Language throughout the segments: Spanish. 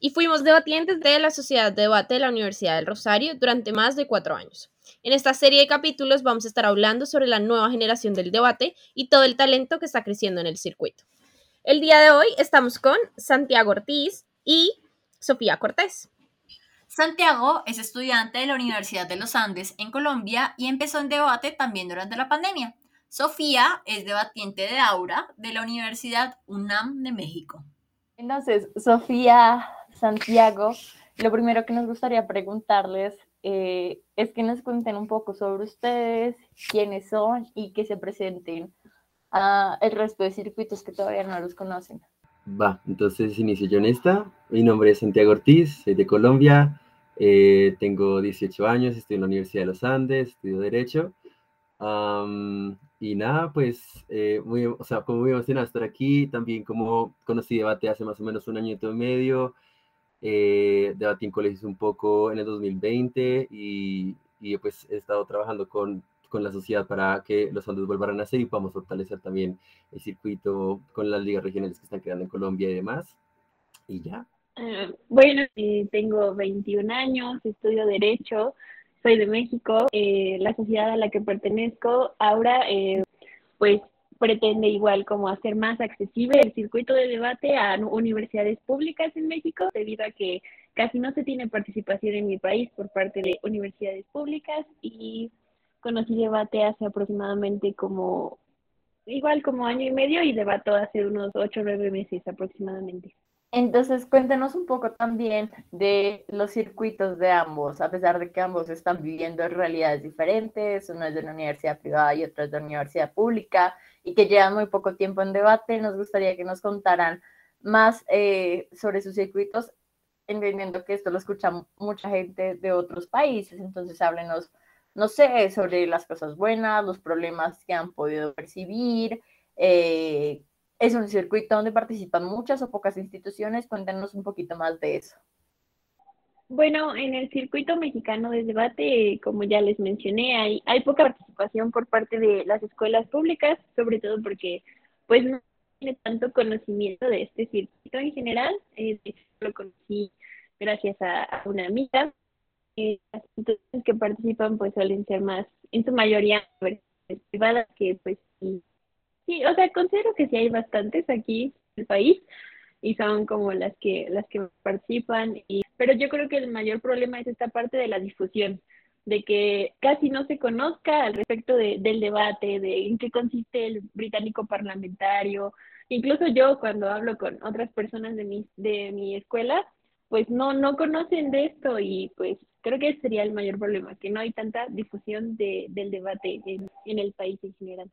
Y fuimos debatientes de la Sociedad de Debate de la Universidad del Rosario durante más de cuatro años. En esta serie de capítulos vamos a estar hablando sobre la nueva generación del debate y todo el talento que está creciendo en el circuito. El día de hoy estamos con Santiago Ortiz y Sofía Cortés. Santiago es estudiante de la Universidad de los Andes en Colombia y empezó en debate también durante la pandemia. Sofía es debatiente de Aura de la Universidad UNAM de México. Entonces, Sofía, Santiago, lo primero que nos gustaría preguntarles eh, es que nos cuenten un poco sobre ustedes, quiénes son y que se presenten a el resto de circuitos que todavía no los conocen. Va, entonces inicio yo en esta. Mi nombre es Santiago Ortiz, soy de Colombia, eh, tengo 18 años, estoy en la Universidad de los Andes, estudio Derecho. y nada, pues, eh, muy, o sea, como muy emocionado estar aquí, también como conocí debate hace más o menos un año y medio, eh, debatí en colegios un poco en el 2020 y, y pues he estado trabajando con, con, la sociedad para que los Andes vuelvan a nacer y podamos fortalecer también el circuito con las ligas regionales que están creando en Colombia y demás. Y ya. Eh, bueno, eh, tengo 21 años, estudio Derecho, soy de México. Eh, la sociedad a la que pertenezco ahora, pues pretende igual como hacer más accesible el circuito de debate a universidades públicas en México, debido a que casi no se tiene participación en mi país por parte de universidades públicas y conocí debate hace aproximadamente como, igual como año y medio y debato hace unos ocho o nueve meses aproximadamente. Entonces, cuéntenos un poco también de los circuitos de ambos, a pesar de que ambos están viviendo realidades diferentes, uno es de una universidad privada y otro es de una universidad pública, y que llevan muy poco tiempo en debate. Nos gustaría que nos contaran más eh, sobre sus circuitos, entendiendo que esto lo escucha mucha gente de otros países. Entonces, háblenos, no sé, sobre las cosas buenas, los problemas que han podido percibir. Eh, es un circuito donde participan muchas o pocas instituciones. Cuéntenos un poquito más de eso. Bueno, en el circuito mexicano de debate, como ya les mencioné, hay, hay poca participación por parte de las escuelas públicas, sobre todo porque pues no tiene tanto conocimiento de este circuito en general. Eh, lo conocí gracias a, una amiga. Eh, las instituciones que participan pues suelen ser más, en su mayoría, privadas que pues sí, o sea, considero que sí hay bastantes aquí en el país y son como las que las que participan y pero yo creo que el mayor problema es esta parte de la difusión de que casi no se conozca al respecto de, del debate de en qué consiste el británico parlamentario. Incluso yo cuando hablo con otras personas de mi de mi escuela pues no no conocen de esto y pues creo que ese sería el mayor problema que no hay tanta difusión de, del debate en, en el país en general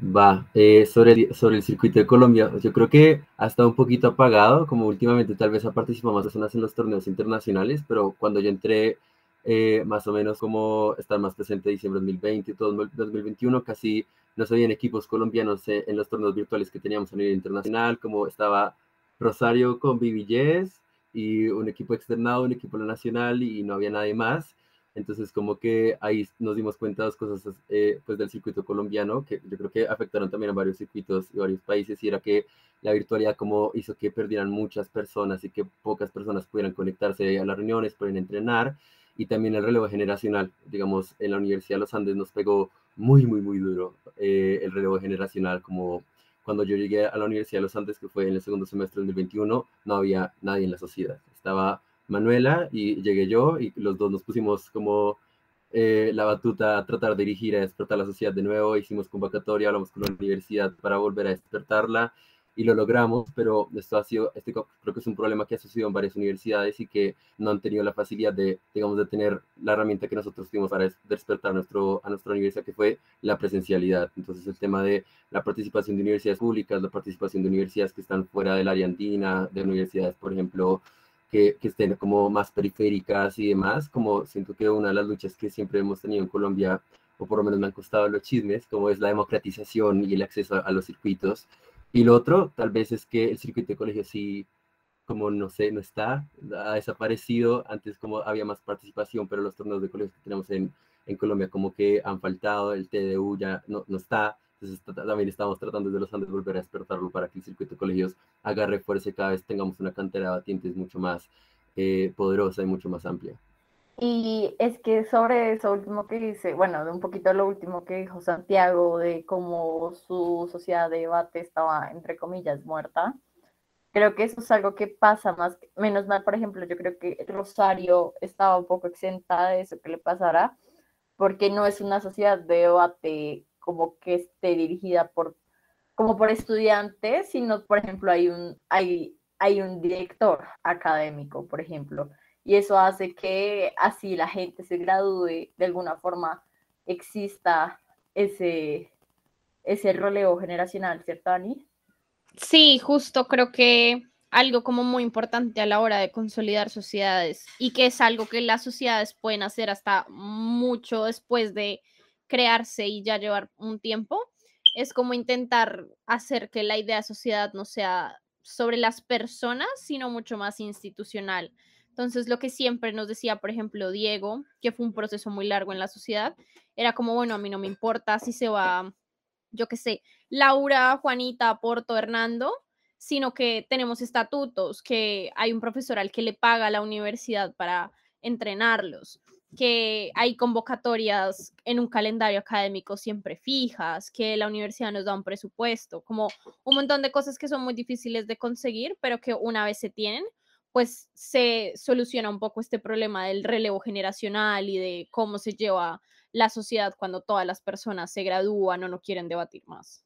Va, eh, sobre, el, sobre el circuito de Colombia, yo creo que ha estado un poquito apagado, como últimamente tal vez ha participado más personas en los torneos internacionales, pero cuando yo entré eh, más o menos como estar más presente diciembre de 2020 y todo 2021, casi no se veían equipos colombianos en, en los torneos virtuales que teníamos a nivel internacional, como estaba Rosario con BBJs y un equipo externado, un equipo nacional y no había nadie más. Entonces, como que ahí nos dimos cuenta de dos cosas eh, pues del circuito colombiano, que yo creo que afectaron también a varios circuitos y varios países, y era que la virtualidad como hizo que perdieran muchas personas y que pocas personas pudieran conectarse a las reuniones, pueden entrenar, y también el relevo generacional, digamos, en la Universidad de los Andes nos pegó muy, muy, muy duro eh, el relevo generacional, como cuando yo llegué a la Universidad de los Andes, que fue en el segundo semestre del 2021, no había nadie en la sociedad, estaba Manuela y llegué yo y los dos nos pusimos como eh, la batuta a tratar de dirigir a despertar la sociedad de nuevo, hicimos convocatoria, hablamos con la universidad para volver a despertarla y lo logramos, pero esto ha sido, este creo que es un problema que ha sucedido en varias universidades y que no han tenido la facilidad de, digamos, de tener la herramienta que nosotros tuvimos para despertar nuestro, a nuestra universidad, que fue la presencialidad. Entonces, el tema de la participación de universidades públicas, la participación de universidades que están fuera del área andina, de universidades, por ejemplo, que, que, estén como más periféricas y demás, como siento que una de las luchas que siempre hemos tenido en Colombia, o por lo menos me han costado los chismes, como es la democratización y el acceso a, a los circuitos. Y lo otro, tal vez es que el circuito de colegio sí, como no sé, no está, ha desaparecido, antes como había más participación, pero los torneos de colegios que tenemos en, en Colombia como que han faltado, el TDU ya no, no está, entonces también estamos tratando desde los Andes volver a despertarlo para que el circuito de colegios agarre fuerza y cada vez tengamos una cantera de batientes mucho más eh, poderosa y mucho más amplia. Y es que sobre eso último que dice, bueno, de un poquito lo último que dijo Santiago, de cómo su sociedad de debate estaba, entre comillas, muerta, creo que eso es algo que pasa más, menos mal, por ejemplo, yo creo que Rosario estaba un poco exenta de eso que le pasara, porque no es una sociedad de debate como que esté dirigida por, como por estudiantes, sino, por ejemplo, hay un, hay, hay un director académico, por ejemplo, y eso hace que así la gente se gradúe, de alguna forma exista ese, ese relevo generacional, ¿cierto, Ani? Sí, justo creo que algo como muy importante a la hora de consolidar sociedades y que es algo que las sociedades pueden hacer hasta mucho después de crearse y ya llevar un tiempo, es como intentar hacer que la idea de sociedad no sea sobre las personas, sino mucho más institucional. Entonces, lo que siempre nos decía, por ejemplo, Diego, que fue un proceso muy largo en la sociedad, era como, bueno, a mí no me importa si se va, yo qué sé, Laura, Juanita, Porto, Hernando, sino que tenemos estatutos, que hay un profesor al que le paga la universidad para entrenarlos, que hay convocatorias en un calendario académico siempre fijas, que la universidad nos da un presupuesto, como un montón de cosas que son muy difíciles de conseguir, pero que una vez se tienen, pues se soluciona un poco este problema del relevo generacional y de cómo se lleva la sociedad cuando todas las personas se gradúan o no quieren debatir más.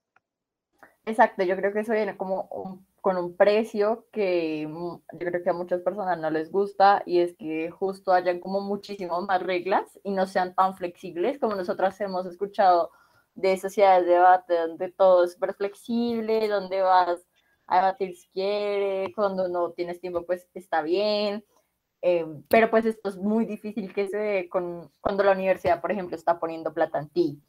Exacto, yo creo que eso viene como un con un precio que mm, yo creo que a muchas personas no les gusta y es que justo hayan como muchísimas más reglas y no sean tan flexibles como nosotras hemos escuchado de sociedades de debate donde todo es súper flexible, donde vas a debatir si quieres, cuando no tienes tiempo pues está bien, eh, pero pues esto es muy difícil que se dé con, cuando la universidad, por ejemplo, está poniendo plata en ti.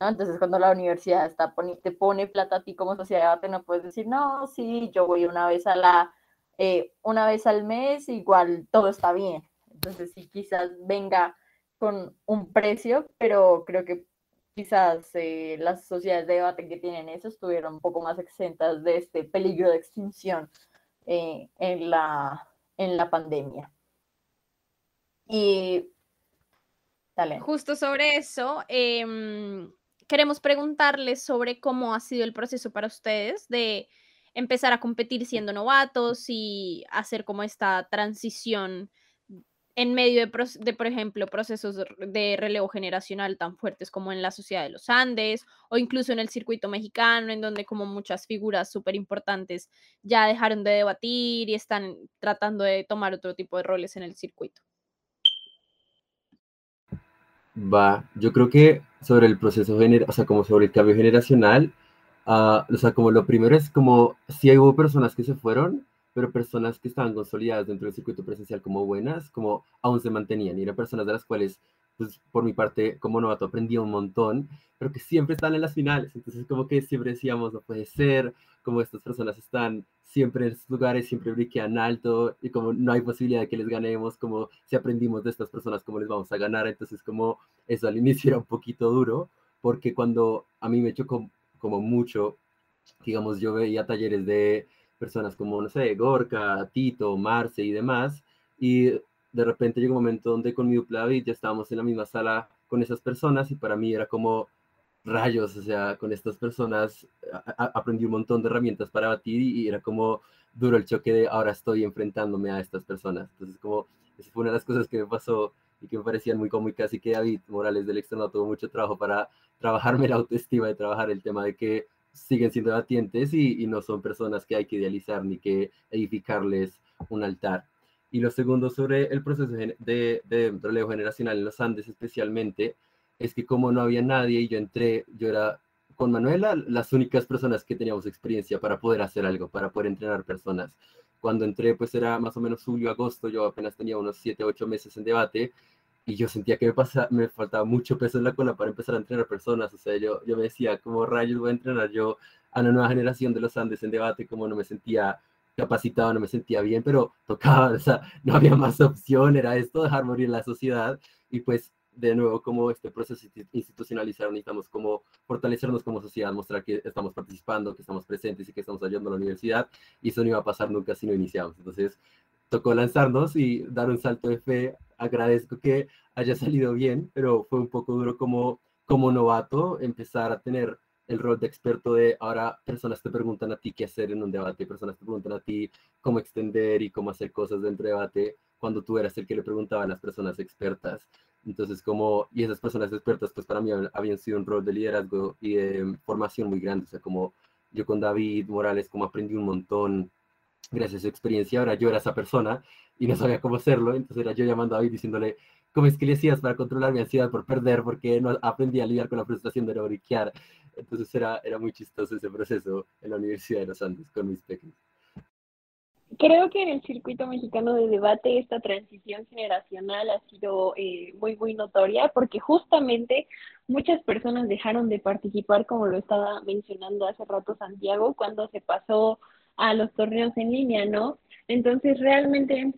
Entonces, cuando la universidad te pone plata a ti como sociedad, te no puedes decir, no, sí, yo voy una vez a la, eh, una vez al mes, igual todo está bien. Entonces, sí, quizás venga con un precio, pero creo que quizás eh, las sociedades de debate que tienen eso estuvieron un poco más exentas de este peligro de extinción eh, en, la, en la pandemia. Y Justo sobre eso, eh, queremos preguntarles sobre cómo ha sido el proceso para ustedes de empezar a competir siendo novatos y hacer como esta transición en medio de, por ejemplo, procesos de relevo generacional tan fuertes como en la Sociedad de los Andes o incluso en el circuito mexicano, en donde como muchas figuras súper importantes ya dejaron de debatir y están tratando de tomar otro tipo de roles en el circuito. Va, yo creo que sobre el proceso, o sea, como sobre el cambio generacional, uh, o sea, como lo primero es como, sí hubo personas que se fueron, pero personas que estaban consolidadas dentro del circuito presencial como buenas, como aún se mantenían, y eran personas de las cuales, pues por mi parte, como novato, aprendí un montón, pero que siempre están en las finales, entonces como que siempre decíamos, no puede ser, como estas personas están siempre en estos lugares, siempre briquean alto y como no hay posibilidad de que les ganemos, como si aprendimos de estas personas, cómo les vamos a ganar. Entonces, como eso al inicio era un poquito duro, porque cuando a mí me chocó como mucho, digamos, yo veía talleres de personas como, no sé, Gorka, Tito, Marce y demás, y de repente llegó un momento donde con mi dupla David ya estábamos en la misma sala con esas personas y para mí era como, rayos, o sea, con estas personas aprendí un montón de herramientas para batir y, era como duro el choque de ahora estoy enfrentándome a estas personas. Entonces, como, esa fue una de las cosas que me pasó y que me parecían muy cómicas así que David Morales del Externo tuvo mucho trabajo para trabajarme la autoestima y trabajar el tema de que siguen siendo debatientes y, y no son personas que hay que idealizar ni que edificarles un altar. Y lo segundo sobre el proceso de, de, de generacional en los Andes especialmente, es que como no había nadie y yo entré, yo era con Manuela las únicas personas que teníamos experiencia para poder hacer algo, para poder entrenar personas. cuando entré pues era más o menos julio, agosto, yo apenas tenía unos 7, 8 meses en debate y yo sentía que me, pasa, me faltaba mucho peso en la cola para empezar a entrenar personas, o sea, yo, yo me decía, ¿cómo rayos voy a entrenar yo a la nueva generación de los Andes en debate? Como no me sentía capacitado, no me sentía bien, pero tocaba, o sea, no había más opción, era esto, dejar morir la sociedad y pues de nuevo como este proceso institucionalizado necesitamos como fortalecernos como sociedad, mostrar que estamos participando, que estamos presentes y que estamos ayudando a la universidad y eso no iba a pasar nunca si no iniciamos. Entonces tocó lanzarnos y dar un salto de fe. Agradezco que haya salido bien, pero fue un poco duro como, como novato empezar a tener el rol de experto de ahora personas te preguntan a ti qué hacer en un debate, personas te preguntan a ti cómo extender y cómo hacer cosas dentro de debate cuando tú eras el que le preguntaba a las personas expertas. Entonces, como, y esas personas expertas, pues para mí habían sido un rol de liderazgo y de formación muy grande. O sea, como yo con David Morales, como aprendí un montón gracias a su experiencia. Ahora yo era esa persona y no sabía cómo hacerlo. Entonces era yo llamando a David diciéndole, ¿cómo es que le hacías para controlar mi ansiedad por perder? Porque no aprendí a lidiar con la frustración de no briquear. Entonces era, era muy chistoso ese proceso en la Universidad de los Andes con mis pequeños. Creo que en el circuito mexicano de debate esta transición generacional ha sido eh, muy, muy notoria porque justamente muchas personas dejaron de participar, como lo estaba mencionando hace rato Santiago, cuando se pasó a los torneos en línea, ¿no? Entonces realmente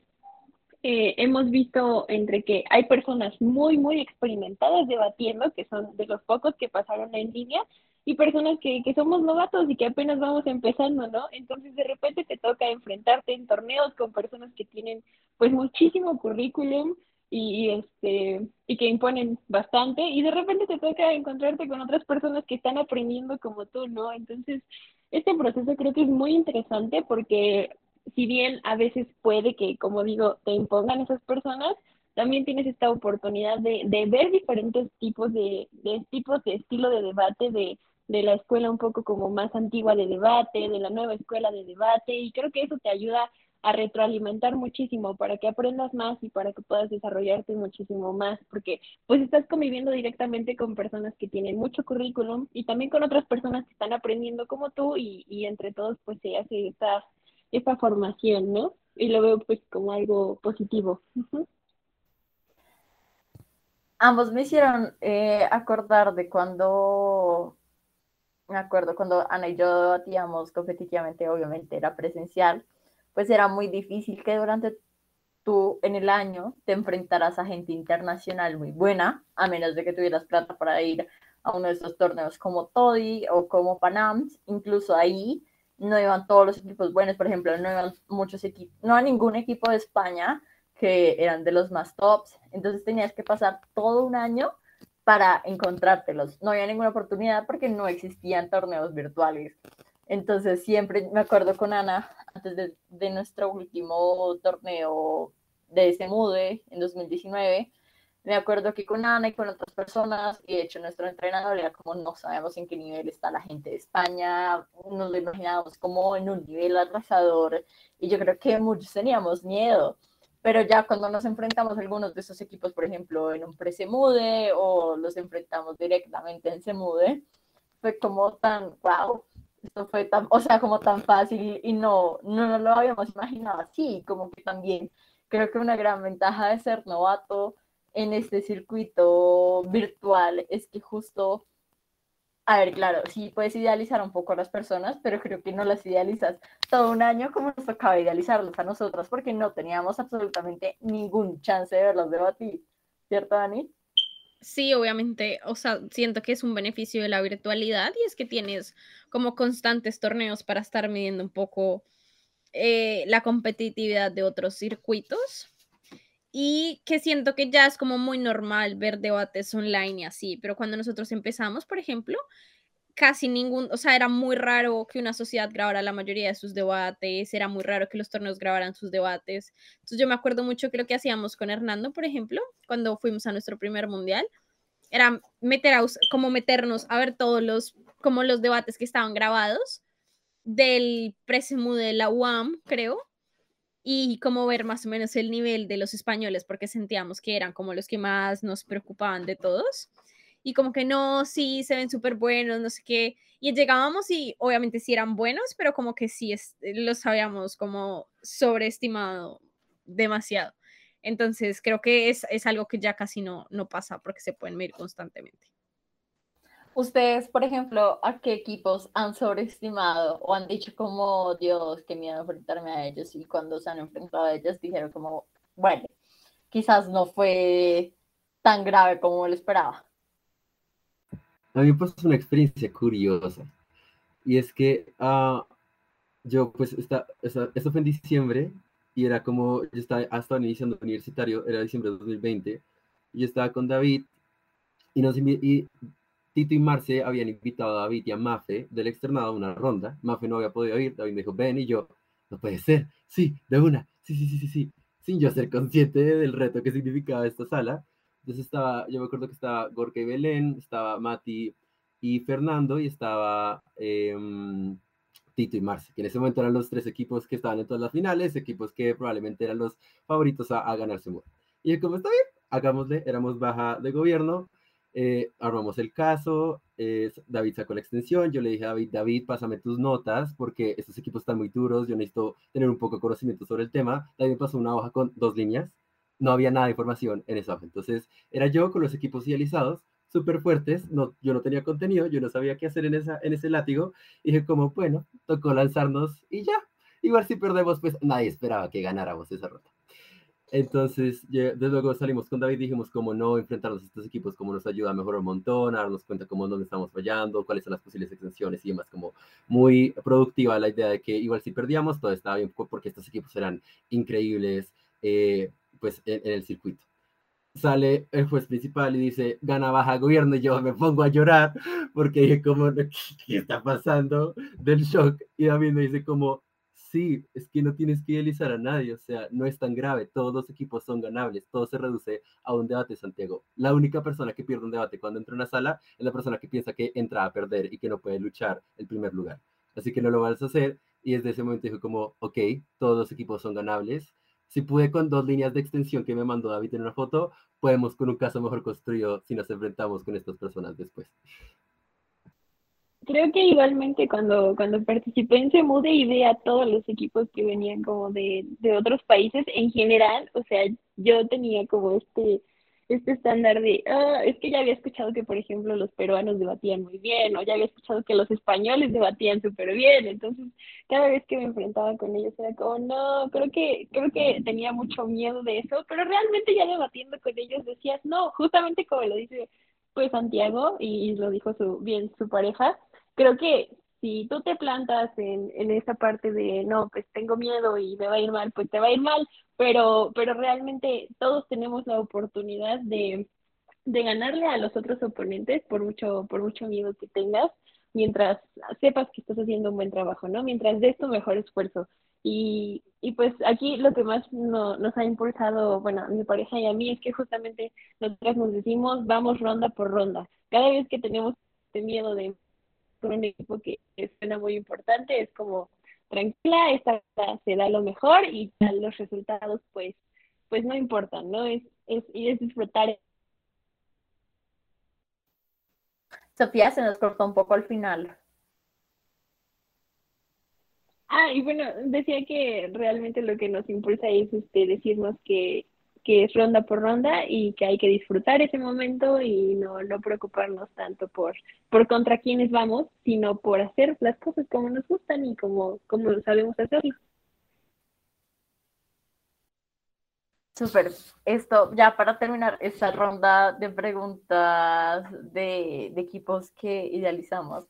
eh, hemos visto entre que hay personas muy, muy experimentadas debatiendo, que son de los pocos que pasaron en línea, y personas que, que somos novatos y que apenas vamos empezando, ¿no? Entonces de repente te toca enfrentarte en torneos con personas que tienen pues muchísimo currículum y, este y que imponen bastante y de repente te toca encontrarte con otras personas que están aprendiendo como tú, ¿no? Entonces, este proceso creo que es muy interesante porque si bien a veces puede que, como digo, te impongan esas personas, también tienes esta oportunidad de, de ver diferentes tipos de, de tipos de estilo de debate, de de la escuela un poco como más antigua de debate, de la nueva escuela de debate, y creo que eso te ayuda a retroalimentar muchísimo para que aprendas más y para que puedas desarrollarte muchísimo más, porque pues estás conviviendo directamente con personas que tienen mucho currículum y también con otras personas que están aprendiendo como tú y, y entre todos pues se hace esta, esta formación, ¿no? Y lo veo pues como algo positivo. Ambos me hicieron eh, acordar de cuando me acuerdo cuando Ana y yo debatíamos competitivamente, obviamente era presencial, pues era muy difícil que durante tú en el año te enfrentaras a gente internacional muy buena, a menos de que tuvieras plata para ir a uno de estos torneos como Toddy o como Panams, incluso ahí no iban todos los equipos buenos, por ejemplo, no iban muchos equipos, no a ningún equipo de España que eran de los más tops, entonces tenías que pasar todo un año para encontrártelos. No había ninguna oportunidad porque no existían torneos virtuales. Entonces siempre me acuerdo con Ana, antes de, nuestro último torneo de ese MUDE en 2019, me acuerdo que con Ana y con otras personas, y de hecho nuestro entrenador era como no sabemos en qué nivel está la gente de España, nos lo imaginábamos como en un nivel arrasador, y yo creo que muchos teníamos miedo pero ya cuando nos enfrentamos a algunos de esos equipos, por ejemplo, en un pre-semude o los enfrentamos directamente en semude, fue como tan, wow, esto fue tan, o sea, como tan fácil y no, no nos lo habíamos imaginado así, como que también creo que una gran ventaja de ser novato en este circuito virtual es que justo a ver, claro, sí puedes idealizar un poco a las personas, pero creo que no las idealizas todo un año como nos tocaba idealizarlas a nosotras porque no teníamos absolutamente ningún chance de verlas debatir. ¿Cierto, Dani? Sí, obviamente, o sea, siento que es un beneficio de la virtualidad y es que tienes como constantes torneos para estar midiendo un poco eh, la competitividad de otros circuitos y que siento que ya es como muy normal ver debates online y así, pero cuando nosotros empezamos, por ejemplo, casi ningún, o sea, era muy raro que una sociedad grabara la mayoría de sus debates, era muy raro que los torneos grabaran sus debates. Entonces yo me acuerdo mucho que lo que hacíamos con Hernando, por ejemplo, cuando fuimos a nuestro primer mundial, era meter a, como meternos a ver todos los, como los debates que estaban grabados del Presemu de la UAM, creo, y como ver más o menos el nivel de los españoles, porque sentíamos que eran como los que más nos preocupaban de todos. y como que no, sí, se ven súper buenos, no sé qué. Y llegábamos y obviamente sí eran buenos, pero como que sí es, los habíamos como sobreestimado demasiado. Entonces creo que es, es algo que ya casi no, no pasa porque se pueden medir constantemente. Ustedes, por ejemplo, ¿a qué equipos han sobreestimado o han dicho como, Dios, qué miedo enfrentarme a ellos? Y cuando se han enfrentado a ellos dijeron como, bueno, quizás no fue tan grave como lo esperaba. A mí pues una experiencia curiosa. Y es que uh, yo pues, está, eso fue en diciembre y era como, yo estaba, hasta iniciando universitario, era diciembre de 2020, y yo estaba con David y nos y Tito y Marce habían invitado a David y a Mafe del externado a una ronda. Mafe no había podido ir, David me dijo, ven, y yo, no puede ser, sí, de una, sí, sí, sí, sí, sí, sin yo ser consciente del reto que significaba esta sala. Entonces estaba, yo me acuerdo que estaba Gorka y Belén, estaba Mati y Fernando, y estaba em, Tito y Marce, que en ese momento eran los tres equipos que estaban en todas las finales, equipos que probablemente eran los favoritos a, a ganarse. Y como está bien, hagámosle, éramos baja de gobierno, eh, armamos el caso, David sacó la extensión, yo le dije a David, David, pásame tus notas porque estos equipos están muy duros, yo necesito tener un poco de conocimiento sobre el tema. David pasó una hoja con dos líneas, no había nada de información en esa hoja. Entonces era yo con los equipos idealizados, súper fuertes, no, yo no tenía contenido, yo no sabía qué hacer en, esa, en ese látigo, y dije como, bueno, tocó lanzarnos y ya. Igual si perdemos, pues nadie esperaba que ganáramos esa ronda. Entonces, desde luego salimos con David y dijimos cómo no enfrentarnos a estos equipos, cómo nos ayuda a mejorar un montón, a darnos cuenta cómo dónde estamos fallando, cuáles son las posibles extensiones y demás, como muy productiva la idea de que igual si perdíamos todo estaba bien porque estos equipos eran increíbles eh, pues en, el circuito. Sale el juez principal y dice, gana baja gobierno, y yo me pongo a llorar porque dije como, ¿qué está pasando? Del shock. Y David me dice como, sí, es que no tienes que idealizar a nadie, o sea, no es tan grave, todos los equipos son ganables, todo se reduce a un debate, Santiago. La única persona que pierde un debate cuando entra a una sala es la persona que piensa que entra a perder y que no puede luchar el primer lugar. Así que no lo vas a hacer y desde ese momento dijo como, ok, todos los equipos son ganables. Si pude con dos líneas de extensión que me mandó David en una foto, podemos con un caso mejor construido si nos enfrentamos con estas personas después creo que igualmente cuando, cuando participé en Semude y vi a todos los equipos que venían como de, de otros países en general, o sea, yo tenía como este, este estándar de, ah, es que ya había escuchado que, por ejemplo, los peruanos debatían muy bien, o ya había escuchado que los españoles debatían súper bien, entonces cada vez que me enfrentaba con ellos era como, no, creo que, creo que tenía mucho miedo de eso, pero realmente ya debatiendo con ellos decías, no, justamente como lo dice pues Santiago, y lo dijo su, bien su pareja, creo que si tú te plantas en, en esa parte de, no, pues tengo miedo y me va a ir mal, pues te va a ir mal, pero, pero realmente todos tenemos la oportunidad de, de ganarle a los otros oponentes por mucho, por mucho miedo que tengas, mientras sepas que estás haciendo un buen trabajo, ¿no? Mientras des tu mejor esfuerzo. Y, y pues aquí lo que más no, nos ha impulsado, bueno, a mi pareja y a mí, es que justamente nosotros nos decimos, vamos ronda por ronda. Cada vez que tenemos este miedo de un equipo que suena muy importante, es como tranquila, esta se da lo mejor y los resultados pues pues no importan, ¿no? Es, es, es disfrutar. Sofía se nos cortó un poco al final. Ah, y bueno, decía que realmente lo que nos impulsa es este, decirnos que que es ronda por ronda y que hay que disfrutar ese momento y no, no preocuparnos tanto por, por contra quiénes vamos, sino por hacer las cosas como nos gustan y como, como sabemos hacerlo. Súper. Esto, ya para terminar esta ronda de preguntas de, de equipos que idealizamos,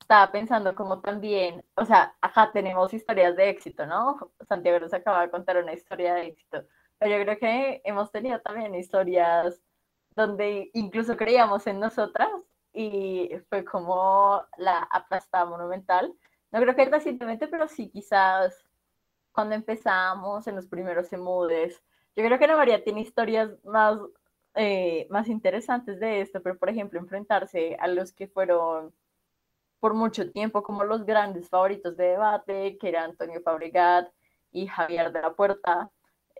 estaba pensando como también, o sea, acá tenemos historias de éxito, ¿no? Santiago nos acaba de contar una historia de éxito yo creo que hemos tenido también historias donde incluso creíamos en nosotras y fue como la aplastada monumental. No creo que recientemente, pero sí quizás cuando empezamos en los primeros emudes. Yo creo que Ana María tiene historias más, eh, más interesantes de esto, pero por ejemplo, enfrentarse a los que fueron por mucho tiempo como los grandes favoritos de debate, que eran Antonio Fabregat y Javier de la Puerta,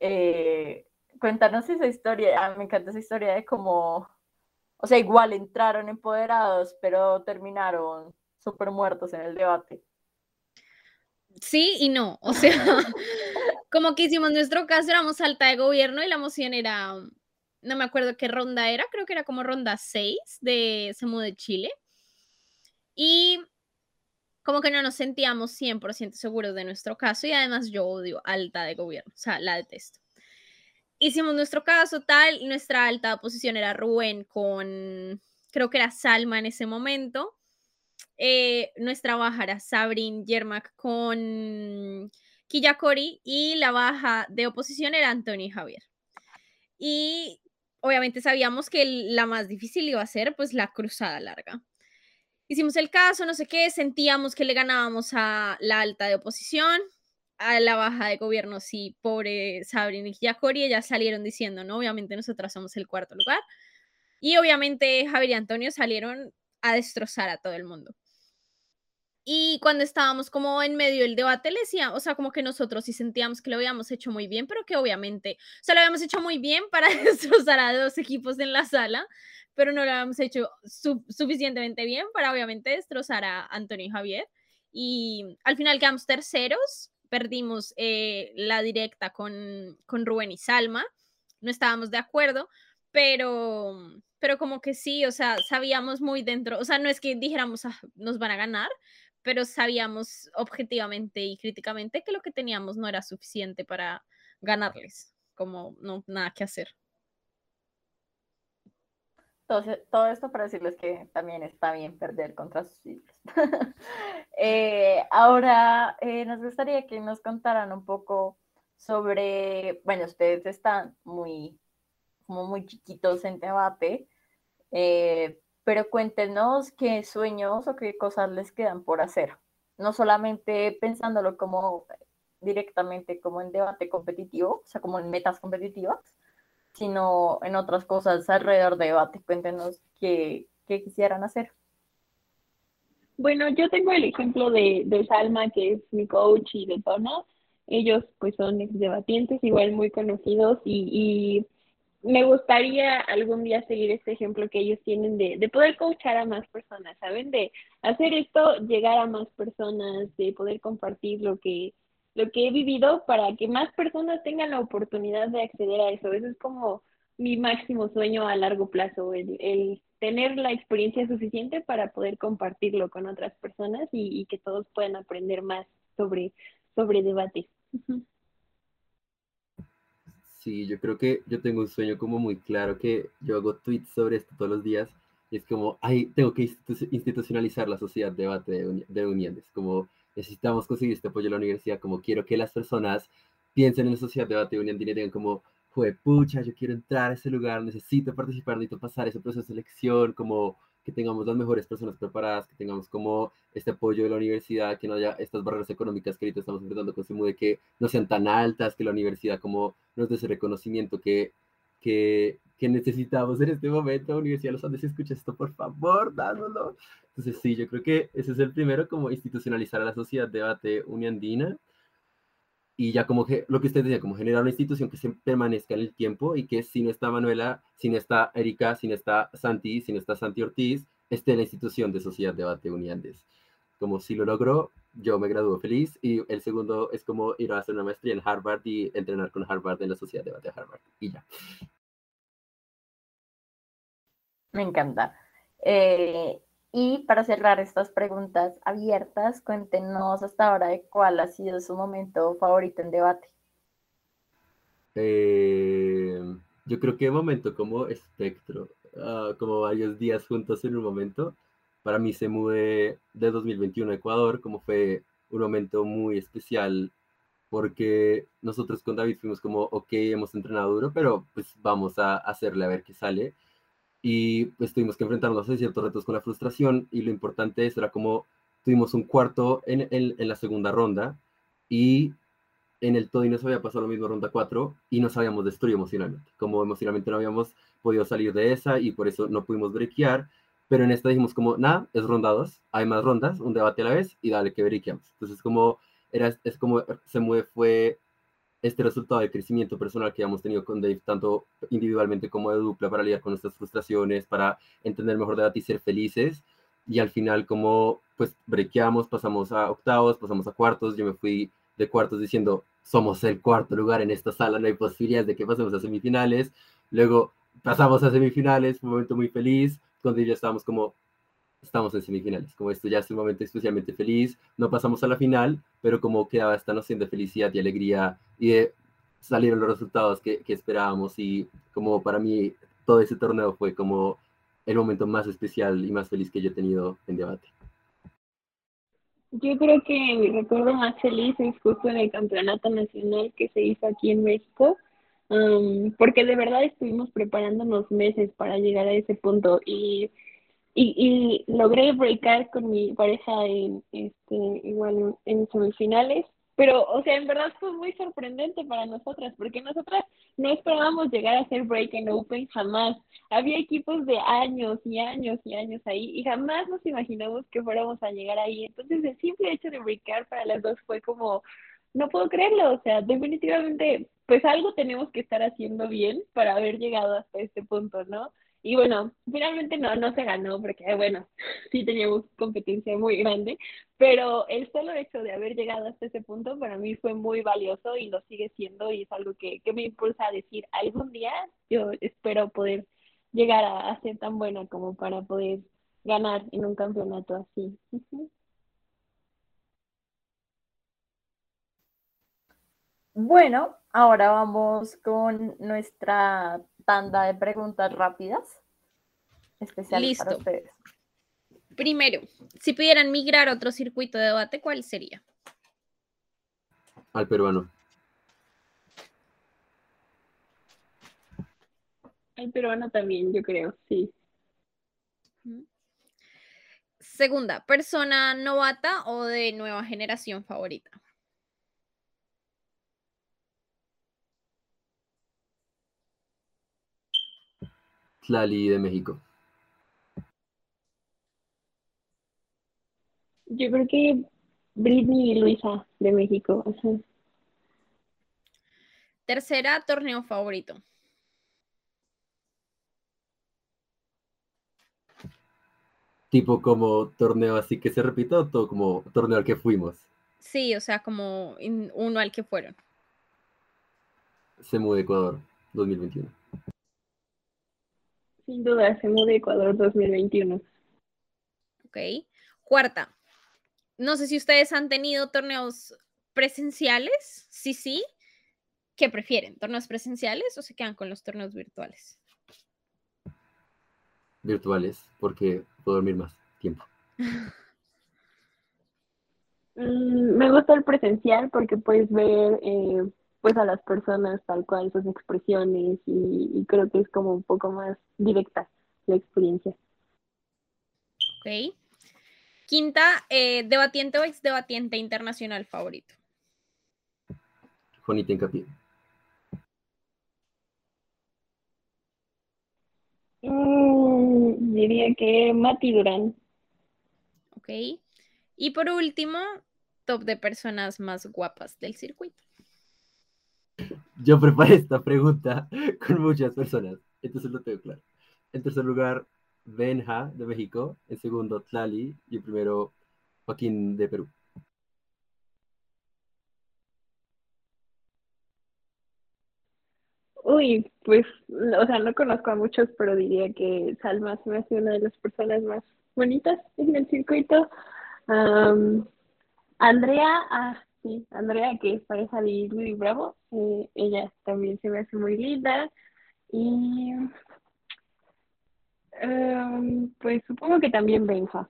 eh, cuéntanos esa historia, ah, me encanta esa historia de cómo, O sea, igual entraron empoderados, pero terminaron súper muertos en el debate. Sí y no, o sea, como que hicimos nuestro caso, éramos alta de gobierno y la moción era, no me acuerdo qué ronda era, creo que era como ronda 6 de Semu de Chile. Y como que no nos sentíamos 100% seguros de nuestro caso y además yo odio alta de gobierno, o sea, la detesto. Hicimos nuestro caso tal, nuestra alta posición era Rubén con, creo que era Salma en ese momento eh, nuestra baja era Sabrin Yermak con Kiyakori y la baja de oposición era Antonio Javier. Y obviamente sabíamos que la más difícil iba a ser pues la cruzada larga. Hicimos el caso, no sé qué, sentíamos que le ganábamos a la alta de oposición, a la baja de gobierno, sí, pobre Sabrin y Kiyakori, ya salieron diciendo, ¿no? Obviamente nosotras somos el cuarto lugar. Y obviamente Javier y Antonio salieron a destrozar a todo el mundo. Y cuando estábamos como en medio del debate, le decía, o sea, como que nosotros sí sentíamos que lo habíamos hecho muy bien, pero que obviamente, o sea, lo habíamos hecho muy bien para destrozar a dos equipos en la sala, pero no lo habíamos hecho suficientemente bien para obviamente destrozar a Antonio y Javier. Y al final quedamos terceros, perdimos eh, la directa con, con Rubén y Salma, no estábamos de acuerdo, pero, pero como que sí, o sea, sabíamos muy dentro, o sea, no es que dijéramos, ah, nos van a ganar, pero sabíamos objetivamente y críticamente que lo que teníamos no era suficiente para ganarles, como no nada que hacer. Entonces, todo esto para decirles que también está bien perder contra sus hijos. Eh, ahora, eh, nos gustaría que nos contaran un poco sobre, bueno, ustedes están muy, como muy chiquitos en debate, eh, pero cuéntenos qué sueños o qué cosas les quedan por hacer. No solamente pensándolo como directamente como en debate competitivo, o sea, como en metas competitivas, sino en otras cosas alrededor de debate. Cuéntenos qué, qué quisieran hacer. Bueno, yo tengo el ejemplo de, de Salma, que es mi coach, y de Tona. Ellos pues son ex debatientes, igual muy conocidos, y, y me gustaría algún día seguir este ejemplo que ellos tienen de, de poder coachar a más personas, ¿saben? De hacer esto, llegar a más personas, de poder compartir lo que, lo que he vivido para que más personas tengan la oportunidad de acceder a eso. Eso es como mi máximo sueño a largo plazo, el, el tener la experiencia suficiente para poder compartirlo con otras personas y, y que todos puedan aprender más sobre, sobre debates. Sí, yo creo que yo tengo un sueño como muy claro que yo hago tweets sobre esto todos los días y es como, ay, tengo que institucionalizar la sociedad de debate de, de uniones, como necesitamos conseguir este apoyo de la universidad, como quiero que las personas piensen en la sociedad de debate de unión y digan como, pucha, yo quiero entrar a ese lugar, necesito participar, necesito pasar ese proceso de selección, como que tengamos las mejores personas preparadas, que tengamos como este apoyo de la universidad, que no haya estas barreras económicas que ahorita estamos enfrentando con de que no sean tan altas, que la universidad como nos dé ese reconocimiento que, que, que necesitamos en este momento. Universidad de los Andes, si escucha esto, por favor, dánoslo. Entonces sí, yo creo que ese es el primero, como institucionalizar a la sociedad de debate uniandina y ya como que lo que usted decía, como generar una institución que se permanezca en el tiempo y que si no está Manuela, si no está Erika, si no está Santi, si no está Santi Ortiz, esté la institución de Sociedad Debate Uniandes. Como si lo logró, yo me gradúo feliz y el segundo es como ir a hacer una maestría en Harvard y entrenar con Harvard en la Sociedad Debate Harvard y ya. Me encanta. Eh, y para cerrar estas preguntas abiertas, cuéntenos hasta ahora de cuál ha sido su momento favorito en debate. Eh, yo creo que momento como espectro, ah, como varios días juntos en un momento. Para mí se mudé de 2021 a Ecuador, como fue un momento muy especial porque nosotros con David fuimos como, ok, hemos entrenado duro, pero pues vamos a hacerle a ver qué sale y pues tuvimos que enfrentarnos a ciertos retos con la frustración y lo importante es, era como tuvimos un cuarto en, en, la segunda ronda y en el todo y nos había pasado lo mismo ronda 4 y nos habíamos destruido emocionalmente, como emocionalmente no habíamos podido salir de esa y por eso no pudimos brequear, pero en esta dijimos como, nada, es ronda 2, hay más rondas, un debate a la vez y dale que brequeamos. Entonces como, era, es como se fue este resultado de crecimiento personal que hemos tenido con Dave, tanto individualmente como de dupla, para lidiar con nuestras frustraciones, para entender mejor de y ser felices. Y al final, como pues brequeamos, pasamos a octavos, pasamos a cuartos, yo me fui de cuartos diciendo, somos el cuarto lugar en esta sala, no hay posibilidades de que pasemos a semifinales. Luego pasamos a semifinales, un momento muy feliz, cuando ya estábamos como, estamos en semifinales, como esto ya es un momento especialmente feliz, no pasamos a la final, pero como quedaba esta noción de felicidad y alegría y de salieron los resultados que, que esperábamos y como para mí todo ese torneo fue como el momento más especial y más feliz que yo he tenido en debate. Yo creo que mi recuerdo más feliz es justo en el campeonato nacional que se hizo aquí en México, um, porque de verdad estuvimos preparándonos meses para llegar a ese punto y, y, y logré breakar con mi pareja en, este, igual en semifinales pero, o sea, en verdad fue muy sorprendente para nosotras, porque nosotras no esperábamos llegar a hacer break en Open jamás. Había equipos de años y años y años ahí y jamás nos imaginamos que fuéramos a llegar ahí. Entonces, el simple hecho de breakar para las dos fue como, no puedo creerlo, o sea, definitivamente, pues algo tenemos que estar haciendo bien para haber llegado hasta este punto, ¿no? Y bueno, finalmente no, no se ganó porque, bueno, sí teníamos competencia muy grande, pero el solo hecho de haber llegado hasta ese punto para mí fue muy valioso y lo sigue siendo y es algo que, que me impulsa a decir, algún día yo espero poder llegar a, a ser tan buena como para poder ganar en un campeonato así. Bueno, ahora vamos con nuestra tanda de preguntas rápidas. Especiales para Listo. ustedes. Primero, si pudieran migrar a otro circuito de debate, ¿cuál sería? Al peruano. El peruano también, yo creo, sí. Segunda, persona novata o de nueva generación favorita. Tlali de México. Yo creo que Britney y Luisa de México. Tercera, torneo favorito. Tipo como torneo así que se repita o todo como torneo al que fuimos. Sí, o sea, como uno al que fueron. Semu de Ecuador 2021. Sin duda, se muda a Ecuador 2021. Ok. Cuarta, no sé si ustedes han tenido torneos presenciales. Sí, sí. ¿Qué prefieren? ¿Torneos presenciales o se quedan con los torneos virtuales? Virtuales, porque puedo dormir más tiempo. Mm, me gusta el presencial porque puedes ver eh, pues a las personas tal cual sus expresiones y, y creo que es como un poco más directa la experiencia. Ok. Quinta, eh, debatiente o ex debatiente internacional favorito. Juanita Hincapié. Mm, diría que Mati Durán. Ok. Y por último, top de personas más guapas del circuito. Yo preparé esta pregunta con muchas personas, entonces lo tengo claro. En tercer lugar, Benja de México. En segundo, Tlali. Y en primero, Joaquín de Perú. Uy, pues, o sea, no conozco a muchos, pero diría que Salma se me hace una de las personas más bonitas en el circuito. Andrea, ah, sí, Andrea, que es pareja de Luis Bravo, eh, ella también se me hace muy linda. Y, am, pues, supongo que también Benja.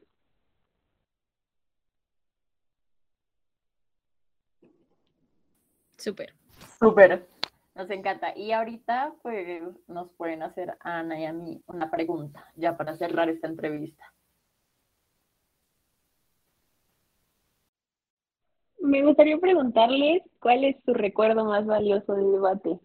Súper. Súper. Nos encanta. Y ahorita, pues, nos pueden hacer a Ana y a mí una pregunta, ya para cerrar esta entrevista. Me gustaría preguntarles cuál es su recuerdo más valioso del debate.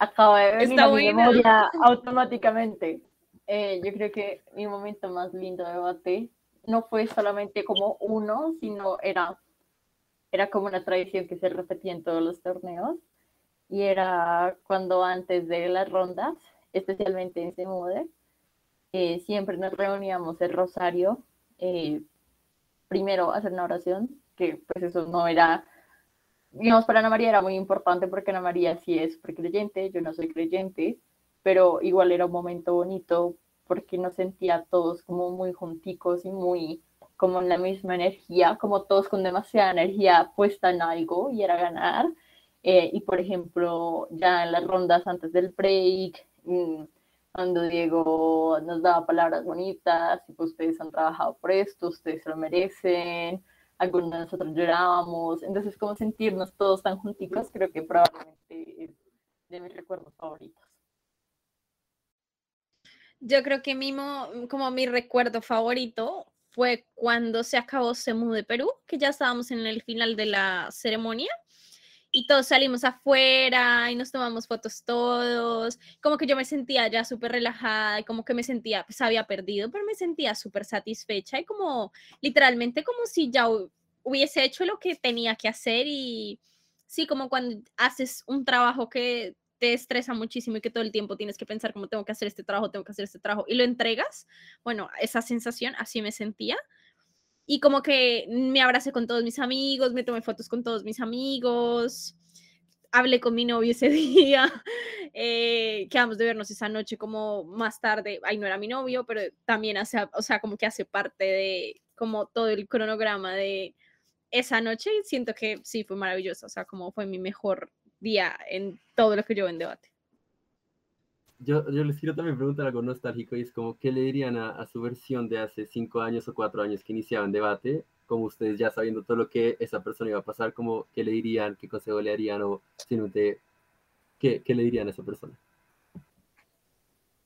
Acaba de venir Está a mi buena. memoria automáticamente. Eh, yo creo que mi momento más lindo de debate no fue solamente como uno, sino era, era como una tradición que se repetía en todos los torneos. Y era cuando antes de las rondas, especialmente en Semude, eh, siempre nos reuníamos en Rosario, eh, primero hacer una oración, que pues eso no era, digamos, para Ana María era muy importante porque Ana María sí es creyente, yo no soy creyente, pero igual era un momento bonito porque nos sentía todos como muy junticos y muy como en la misma energía, como todos con demasiada energía puesta en algo y era ganar. Eh, y por ejemplo, ya en las rondas antes del break, mm, cuando Diego nos daba palabras bonitas, pues ustedes han trabajado por esto, ustedes lo merecen, algunos de nosotros llorábamos, entonces como sentirnos todos tan junticos, creo que probablemente es de mis recuerdos favoritos. Yo creo que mimo, como mi recuerdo favorito fue cuando se acabó Semu de Perú, que ya estábamos en el final de la ceremonia y todos salimos afuera y nos tomamos fotos todos, como que yo me sentía ya súper relajada y como que me sentía, pues había perdido, pero me sentía súper satisfecha y como literalmente como si ya hubiese hecho lo que tenía que hacer y sí, como cuando haces un trabajo que te estresa muchísimo y que todo el tiempo tienes que pensar cómo tengo que hacer este trabajo, tengo que hacer este trabajo y lo entregas, bueno, esa sensación así me sentía. Y como que me abracé con todos mis amigos, me tomé fotos con todos mis amigos, hablé con mi novio ese día, eh, quedamos de vernos esa noche como más tarde, ahí no era mi novio, pero también hace, o sea, como que hace parte de como todo el cronograma de esa noche siento que sí fue maravilloso, o sea, como fue mi mejor día en todo lo que yo en debate. Yo, yo les quiero también preguntar algo nostálgico y es como, ¿qué le dirían a, su versión de hace cinco años o cuatro años que iniciaba en debate? Como ustedes ya sabiendo todo lo que esa persona iba a pasar, como, ¿qué le dirían? ¿Qué consejo le harían? O simplemente, ¿qué, qué le dirían a esa persona?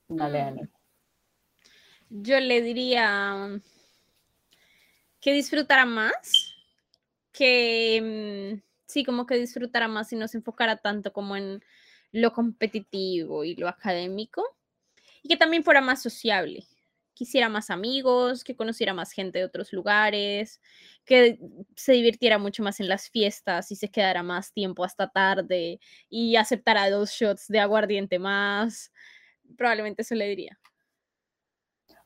Dale, Yo le diría que disfrutara más, que mm, sí, como que disfrutara más y no se enfocara tanto como en lo competitivo y lo académico, y que también fuera más sociable, quisiera más amigos, que conociera más gente de otros lugares, que se divirtiera mucho más en las fiestas y se quedara más tiempo hasta tarde y aceptara dos shots de aguardiente más. Probablemente eso le diría.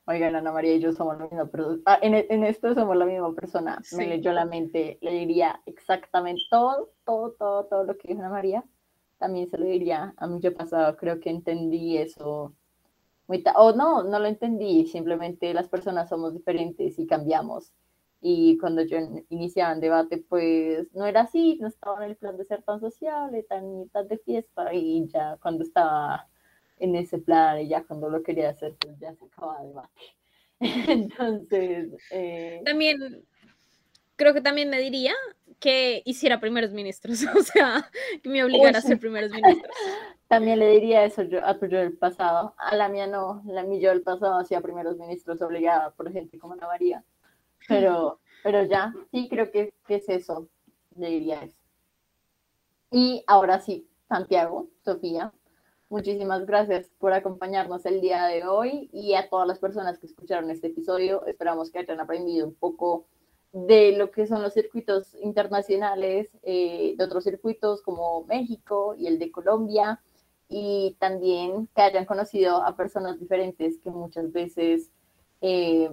Oigan, Ana María y yo somos la misma persona. Ah, en, en, esto somos la misma persona. Me leyó la mente. Le diría exactamente todo, todo, todo, todo lo que dijo Ana María. También se lo diría a mi yo pasado. Creo que entendí eso. O no, no lo entendí. Simplemente las personas somos diferentes y cambiamos. Y cuando yo iniciaba en debate, pues no era así. No estaba en el plan de ser tan sociable, tan, tan de fiesta. Y ya cuando estaba en ese plan y ya cuando lo quería hacer, pues ya se acababa el debate. Entonces... Eh, también, creo que también me diría que hiciera primeros ministros, o sea, que me obligara a ser primeros ministros. También le diría eso yo, a tu yo del pasado. A la mía no, la mía yo del pasado hacía primeros ministros obligada por gente como Ana María. Pero, pero ya, sí creo que, que es eso, le diría eso. Y ahora sí, Santiago, Sofía, Muchísimas gracias por acompañarnos el día de hoy y a todas las personas que escucharon este episodio. Esperamos que hayan aprendido un poco de lo que son los circuitos internacionales, eh, de otros circuitos como México y el de Colombia, y también que hayan conocido a personas diferentes que muchas veces, eh,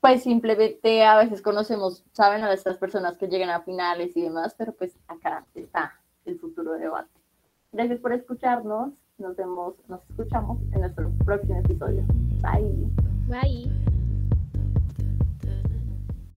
pues simplemente a veces conocemos, saben a estas personas que llegan a finales y demás, pero pues acá está el futuro debate. Gracias por escucharnos nos vemos, nos escuchamos en nuestro próximo episodio. Bye. Bye.